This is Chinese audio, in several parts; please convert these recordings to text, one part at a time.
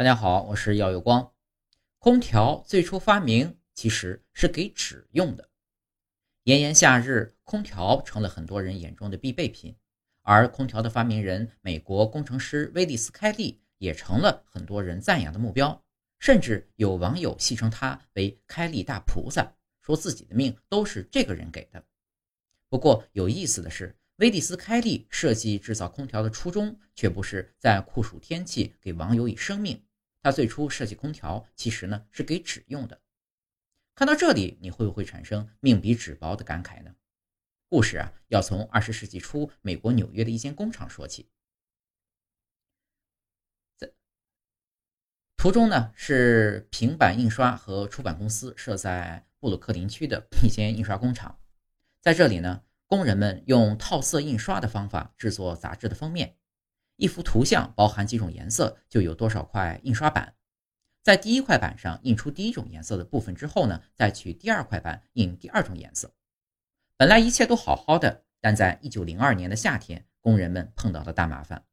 大家好，我是耀有光。空调最初发明其实是给纸用的。炎炎夏日，空调成了很多人眼中的必备品，而空调的发明人美国工程师威利斯·开利也成了很多人赞扬的目标，甚至有网友戏称他为“开利大菩萨”，说自己的命都是这个人给的。不过有意思的是。威利斯·开利设计制造空调的初衷，却不是在酷暑天气给网友以生命。他最初设计空调，其实呢是给纸用的。看到这里，你会不会产生“命比纸薄”的感慨呢？故事啊，要从二十世纪初美国纽约的一间工厂说起。在图中呢，是平板印刷和出版公司设在布鲁克林区的一间印刷工厂，在这里呢。工人们用套色印刷的方法制作杂志的封面，一幅图像包含几种颜色，就有多少块印刷板。在第一块板上印出第一种颜色的部分之后呢，再取第二块板印第二种颜色。本来一切都好好的，但在一九零二年的夏天，工人们碰到了大麻烦。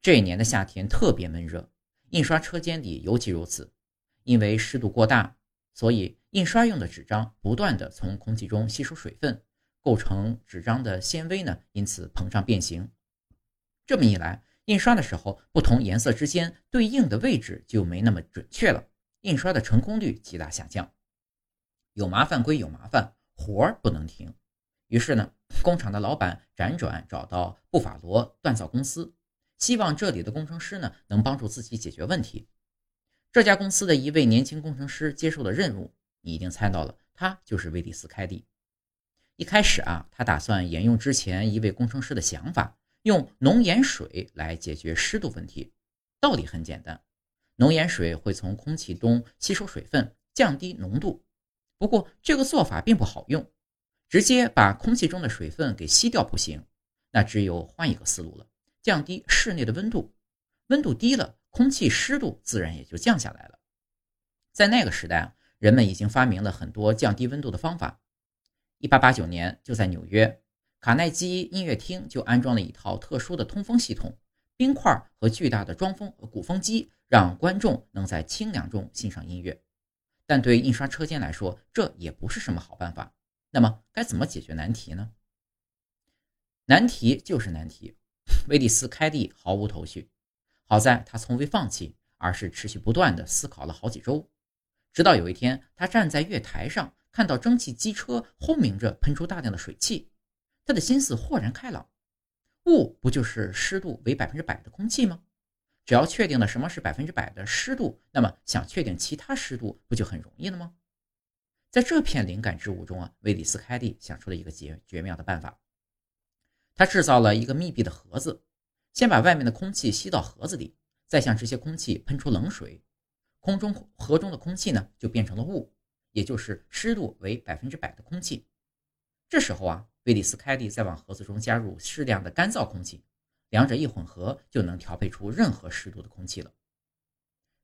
这一年的夏天特别闷热，印刷车间里尤其如此，因为湿度过大，所以印刷用的纸张不断的从空气中吸收水分。构成纸张的纤维呢，因此膨胀变形。这么一来，印刷的时候不同颜色之间对应的位置就没那么准确了，印刷的成功率极大下降。有麻烦归有麻烦，活儿不能停。于是呢，工厂的老板辗转找到布法罗锻造公司，希望这里的工程师呢能帮助自己解决问题。这家公司的一位年轻工程师接受了任务，你一定猜到了，他就是威利斯·凯利。一开始啊，他打算沿用之前一位工程师的想法，用浓盐水来解决湿度问题。道理很简单，浓盐水会从空气中吸收水分，降低浓度。不过这个做法并不好用，直接把空气中的水分给吸掉不行。那只有换一个思路了，降低室内的温度。温度低了，空气湿度自然也就降下来了。在那个时代啊，人们已经发明了很多降低温度的方法。一八八九年，就在纽约卡耐基音乐厅就安装了一套特殊的通风系统，冰块和巨大的装风鼓风机，让观众能在清凉中欣赏音乐。但对印刷车间来说，这也不是什么好办法。那么，该怎么解决难题呢？难题就是难题，威利斯·开利毫无头绪。好在他从未放弃，而是持续不断地思考了好几周，直到有一天，他站在月台上。看到蒸汽机车轰鸣着喷出大量的水汽，他的心思豁然开朗。雾不就是湿度为百分之百的空气吗？只要确定了什么是百分之百的湿度，那么想确定其他湿度不就很容易了吗？在这片灵感之舞中啊，威利斯·开利想出了一个绝绝妙的办法。他制造了一个密闭的盒子，先把外面的空气吸到盒子里，再向这些空气喷出冷水，空中盒中的空气呢就变成了雾。也就是湿度为百分之百的空气，这时候啊，威利斯·开利再往盒子中加入适量的干燥空气，两者一混合，就能调配出任何湿度的空气了。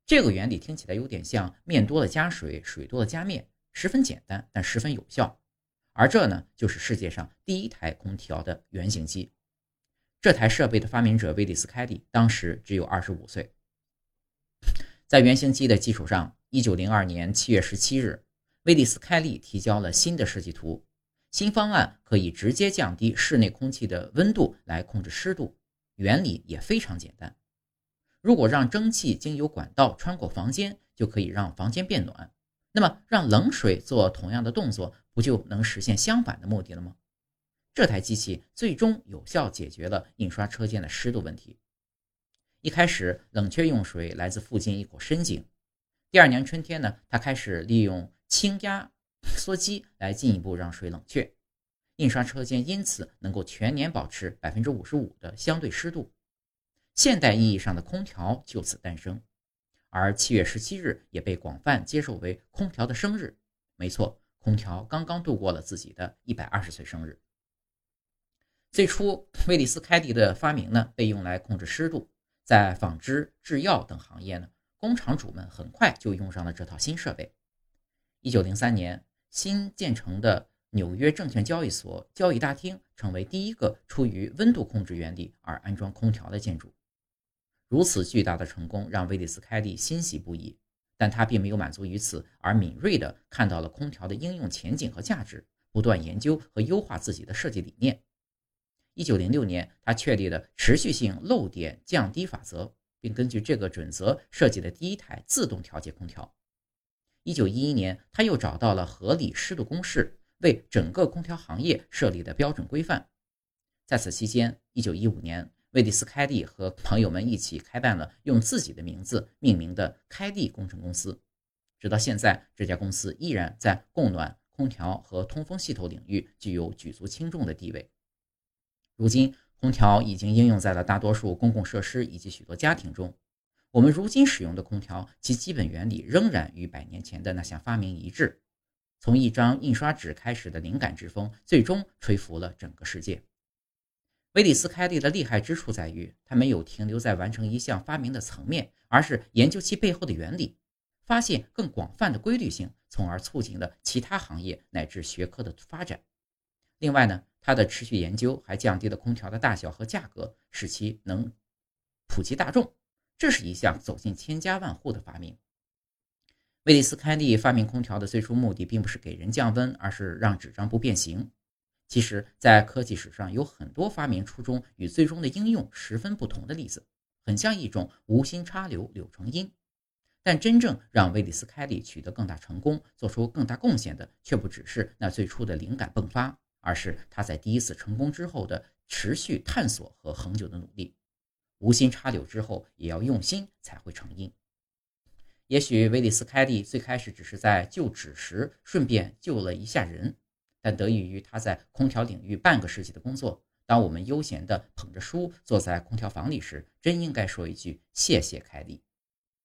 这个原理听起来有点像面多了加水，水多了加面，十分简单，但十分有效。而这呢，就是世界上第一台空调的原型机。这台设备的发明者威利斯·开利当时只有二十五岁。在原型机的基础上，一九零二年七月十七日。威利斯·开利提交了新的设计图，新方案可以直接降低室内空气的温度来控制湿度，原理也非常简单。如果让蒸汽经由管道穿过房间，就可以让房间变暖。那么让冷水做同样的动作，不就能实现相反的目的了吗？这台机器最终有效解决了印刷车间的湿度问题。一开始，冷却用水来自附近一口深井。第二年春天呢，他开始利用。轻压缩机来进一步让水冷却，印刷车间因此能够全年保持百分之五十五的相对湿度。现代意义上的空调就此诞生，而七月十七日也被广泛接受为空调的生日。没错，空调刚刚度过了自己的一百二十岁生日。最初，威利斯·开迪的发明呢，被用来控制湿度，在纺织、制药等行业呢，工厂主们很快就用上了这套新设备。一九零三年，新建成的纽约证券交易所交易大厅成为第一个出于温度控制原理而安装空调的建筑。如此巨大的成功让威利斯·开利欣喜不已，但他并没有满足于此，而敏锐地看到了空调的应用前景和价值，不断研究和优化自己的设计理念。一九零六年，他确立了持续性漏点降低法则，并根据这个准则设计了第一台自动调节空调。一九一一年，他又找到了合理湿度公式，为整个空调行业设立的标准规范。在此期间，一九一五年，威利斯·开利和朋友们一起开办了用自己的名字命名的开利工程公司。直到现在，这家公司依然在供暖、空调和通风系统领域具有举足轻重的地位。如今，空调已经应用在了大多数公共设施以及许多家庭中。我们如今使用的空调，其基本原理仍然与百年前的那项发明一致。从一张印刷纸开始的灵感之风，最终吹拂了整个世界。威利斯·开利的厉害之处在于，他没有停留在完成一项发明的层面，而是研究其背后的原理，发现更广泛的规律性，从而促进了其他行业乃至学科的发展。另外呢，他的持续研究还降低了空调的大小和价格，使其能普及大众。这是一项走进千家万户的发明。威利斯·开利发明空调的最初目的，并不是给人降温，而是让纸张不变形。其实，在科技史上有很多发明初衷与最终的应用十分不同的例子，很像一种无心插柳柳成荫。但真正让威利斯·开利取得更大成功、做出更大贡献的，却不只是那最初的灵感迸发，而是他在第一次成功之后的持续探索和恒久的努力。无心插柳之后，也要用心才会成荫。也许威利斯·凯利最开始只是在救纸时顺便救了一下人。但得益于他在空调领域半个世纪的工作，当我们悠闲地捧着书坐在空调房里时，真应该说一句谢谢凯利。